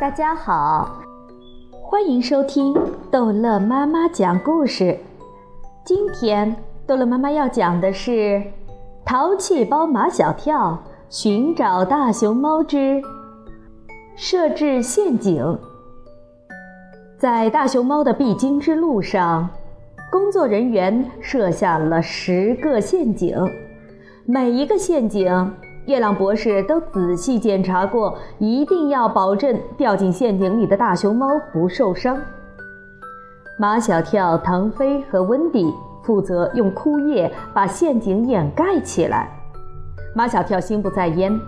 大家好，欢迎收听逗乐妈妈讲故事。今天逗乐妈妈要讲的是《淘气包马小跳寻找大熊猫之设置陷阱》。在大熊猫的必经之路上，工作人员设下了十个陷阱，每一个陷阱。月亮博士都仔细检查过，一定要保证掉进陷阱里的大熊猫不受伤。马小跳、唐飞和温迪负责用枯叶把陷阱掩盖起来。马小跳心不在焉，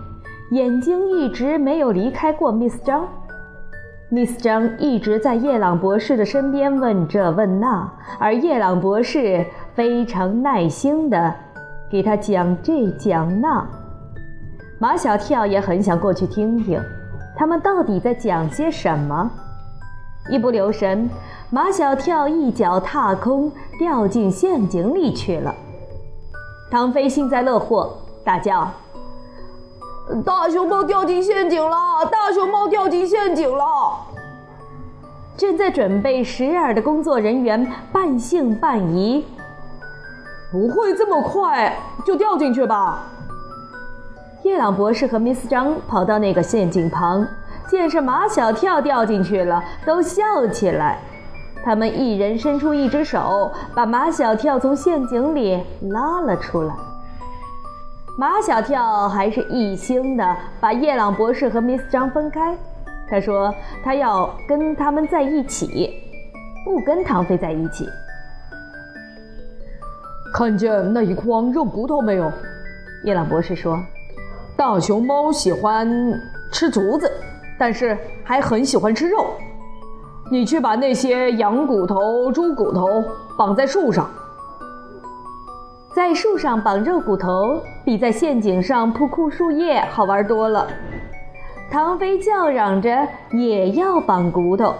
眼睛一直没有离开过 Miss 张。Miss 张一直在叶朗博士的身边问这问那，而叶朗博士非常耐心地给他讲这讲那。马小跳也很想过去听听，他们到底在讲些什么。一不留神，马小跳一脚踏空，掉进陷阱里去了。唐飞幸灾乐祸，大叫：“大熊猫掉进陷阱了！大熊猫掉进陷阱了！”正在准备食饵的工作人员半信半疑：“不会这么快就掉进去吧？”叶朗博士和 Miss 张跑到那个陷阱旁，见是马小跳掉进去了，都笑起来。他们一人伸出一只手，把马小跳从陷阱里拉了出来。马小跳还是一心的把叶朗博士和 Miss 张分开。他说他要跟他们在一起，不跟唐飞在一起。看见那一筐肉骨头没有？叶朗博士说。大熊猫喜欢吃竹子，但是还很喜欢吃肉。你去把那些羊骨头、猪骨头绑在树上，在树上绑肉骨头比在陷阱上铺枯树叶好玩多了。唐飞叫嚷着也要绑骨头。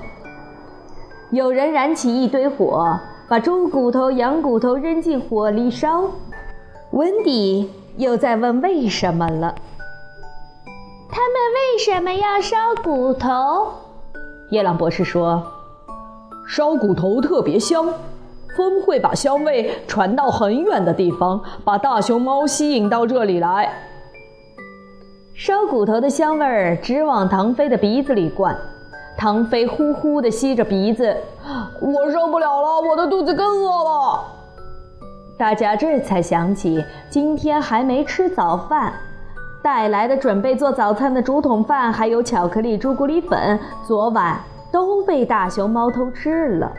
有人燃起一堆火，把猪骨头、羊骨头扔进火里烧。温迪又在问为什么了。他们为什么要烧骨头？叶朗博士说：“烧骨头特别香，风会把香味传到很远的地方，把大熊猫吸引到这里来。烧骨头的香味儿直往唐飞的鼻子里灌，唐飞呼呼地吸着鼻子，我受不了了，我的肚子更饿了。大家这才想起今天还没吃早饭。”带来的准备做早餐的竹筒饭，还有巧克力、朱古力粉，昨晚都被大熊猫偷吃了。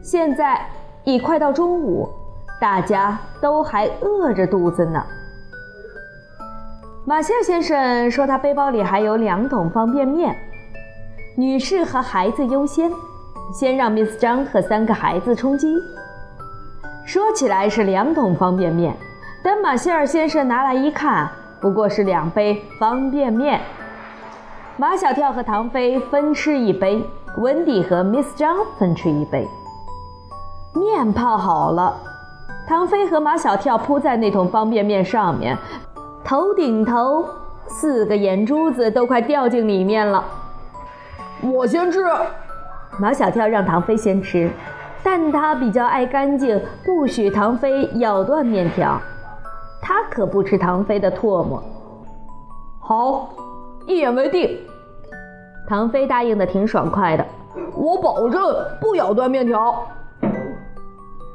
现在已快到中午，大家都还饿着肚子呢。马歇尔先生说，他背包里还有两桶方便面。女士和孩子优先，先让 Miss 张和三个孩子充饥。说起来是两桶方便面，等马歇尔先生拿来一看。不过是两杯方便面，马小跳和唐飞分吃一杯，温迪和 Miss 张分吃一杯。面泡好了，唐飞和马小跳扑在那桶方便面上面，头顶头，四个眼珠子都快掉进里面了。我先吃，马小跳让唐飞先吃，但他比较爱干净，不许唐飞咬断面条。他可不吃唐飞的唾沫。好，一言为定。唐飞答应的挺爽快的。我保证不咬断面条。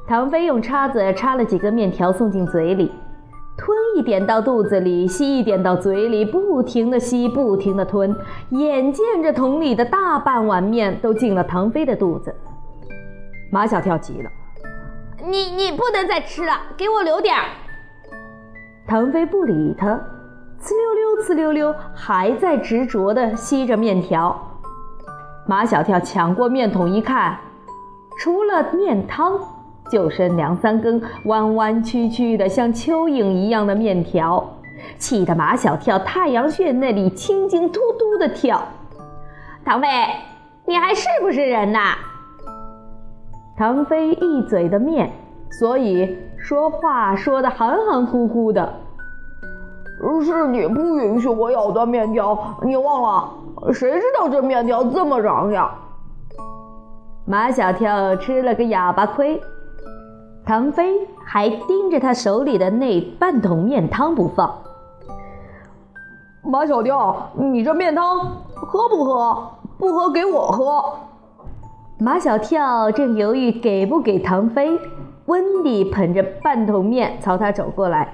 唐飞用叉子插了几根面条送进嘴里，吞一点到肚子里，吸一点到嘴里，不停的吸，不停的吞。眼见着桶里的大半碗面都进了唐飞的肚子，马小跳急了：“你你不能再吃了，给我留点儿。”唐飞不理他，呲溜溜，呲溜溜，还在执着地吸着面条。马小跳抢过面桶一看，除了面汤，就剩两三根弯弯曲曲的像蚯蚓一样的面条，气得马小跳太阳穴那里青筋突突的跳。唐飞，你还是不是人呐？唐飞一嘴的面。所以说话说的含含糊糊的。是你不允许我咬断面条，你忘了？谁知道这面条这么长呀？马小跳吃了个哑巴亏，唐飞还盯着他手里的那半桶面汤不放。马小跳，你这面汤喝不喝？不喝给我喝。马小跳正犹豫给不给唐飞，温迪捧着半桶面朝他走过来。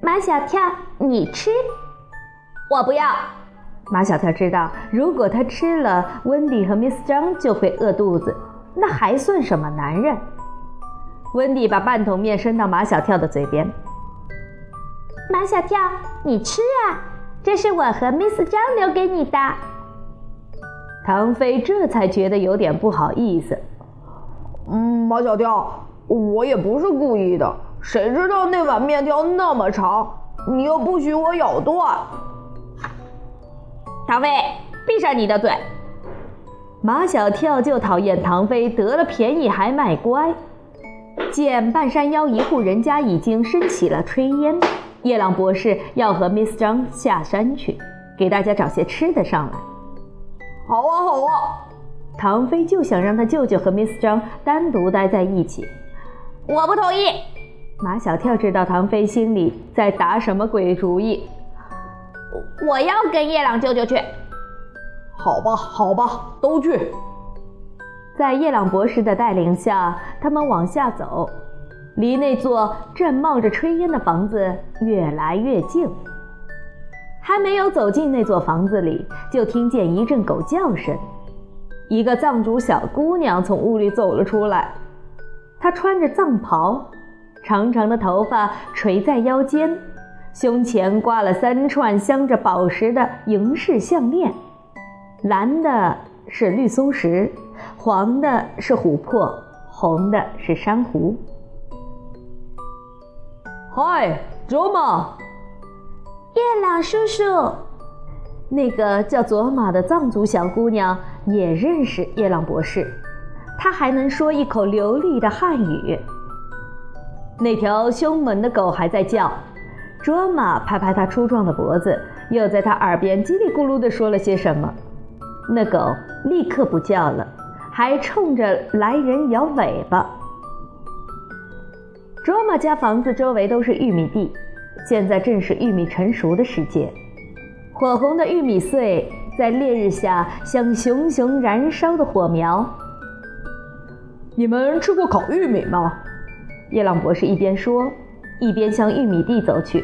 马小跳，你吃，我不要。马小跳知道，如果他吃了，温迪和 Miss 张就会饿肚子，那还算什么男人？温迪把半桶面伸到马小跳的嘴边。马小跳，你吃啊，这是我和 Miss 张留给你的。唐飞这才觉得有点不好意思。嗯，马小跳，我也不是故意的，谁知道那碗面条那么长，你又不许我咬断。唐飞，闭上你的嘴！马小跳就讨厌唐飞得了便宜还卖乖。见半山腰一户人家已经升起了炊烟，夜朗博士要和 Miss 张下山去，给大家找些吃的上来。好啊，好啊！唐飞就想让他舅舅和 Miss 张单独待在一起。我不同意。马小跳知道唐飞心里在打什么鬼主意。我要跟叶朗舅舅去。好吧，好吧，都去。在叶朗博士的带领下，他们往下走，离那座正冒着炊烟的房子越来越近。还没有走进那座房子里，就听见一阵狗叫声。一个藏族小姑娘从屋里走了出来，她穿着藏袍，长长的头发垂在腰间。胸前挂了三串镶着宝石的银饰项链，蓝的是绿松石，黄的是琥珀，红的是珊瑚。嗨，卓玛！叶朗叔叔，那个叫佐玛的藏族小姑娘也认识叶朗博士，她还能说一口流利的汉语。那条凶猛的狗还在叫。卓玛拍拍它粗壮的脖子，又在它耳边叽里咕噜地说了些什么。那狗立刻不叫了，还冲着来人摇尾巴。卓玛家房子周围都是玉米地，现在正是玉米成熟的时节，火红的玉米穗在烈日下像熊熊燃烧的火苗。你们吃过烤玉米吗？叶朗博士一边说。一边向玉米地走去。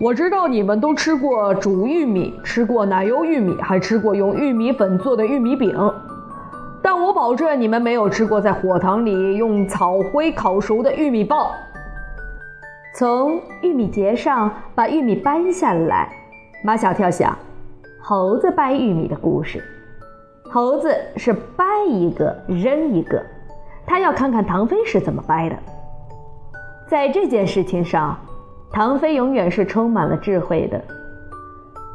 我知道你们都吃过煮玉米，吃过奶油玉米，还吃过用玉米粉做的玉米饼，但我保证你们没有吃过在火塘里用草灰烤熟的玉米棒。从玉米节上把玉米掰下来，马小跳想，猴子掰玉米的故事。猴子是掰一个扔一个，他要看看唐飞是怎么掰的。在这件事情上，唐飞永远是充满了智慧的。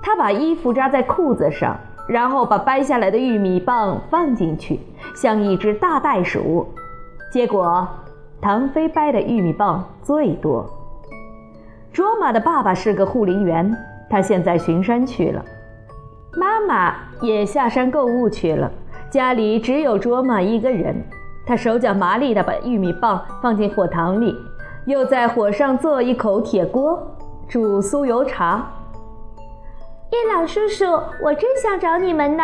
他把衣服扎在裤子上，然后把掰下来的玉米棒放进去，像一只大袋鼠。结果，唐飞掰的玉米棒最多。卓玛的爸爸是个护林员，他现在巡山去了。妈妈也下山购物去了，家里只有卓玛一个人。他手脚麻利地把玉米棒放进火塘里。又在火上做一口铁锅，煮酥油茶。叶老叔叔，我正想找你们呢。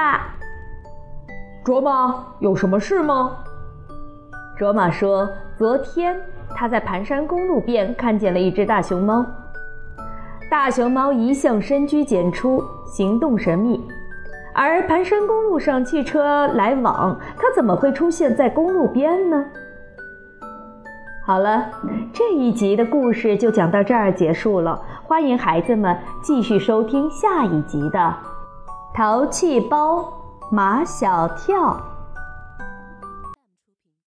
卓玛，有什么事吗？卓玛说，昨天他在盘山公路边看见了一只大熊猫。大熊猫一向深居简出，行动神秘，而盘山公路上汽车来往，它怎么会出现在公路边呢？好了，这一集的故事就讲到这儿结束了。欢迎孩子们继续收听下一集的《淘气包马小跳》。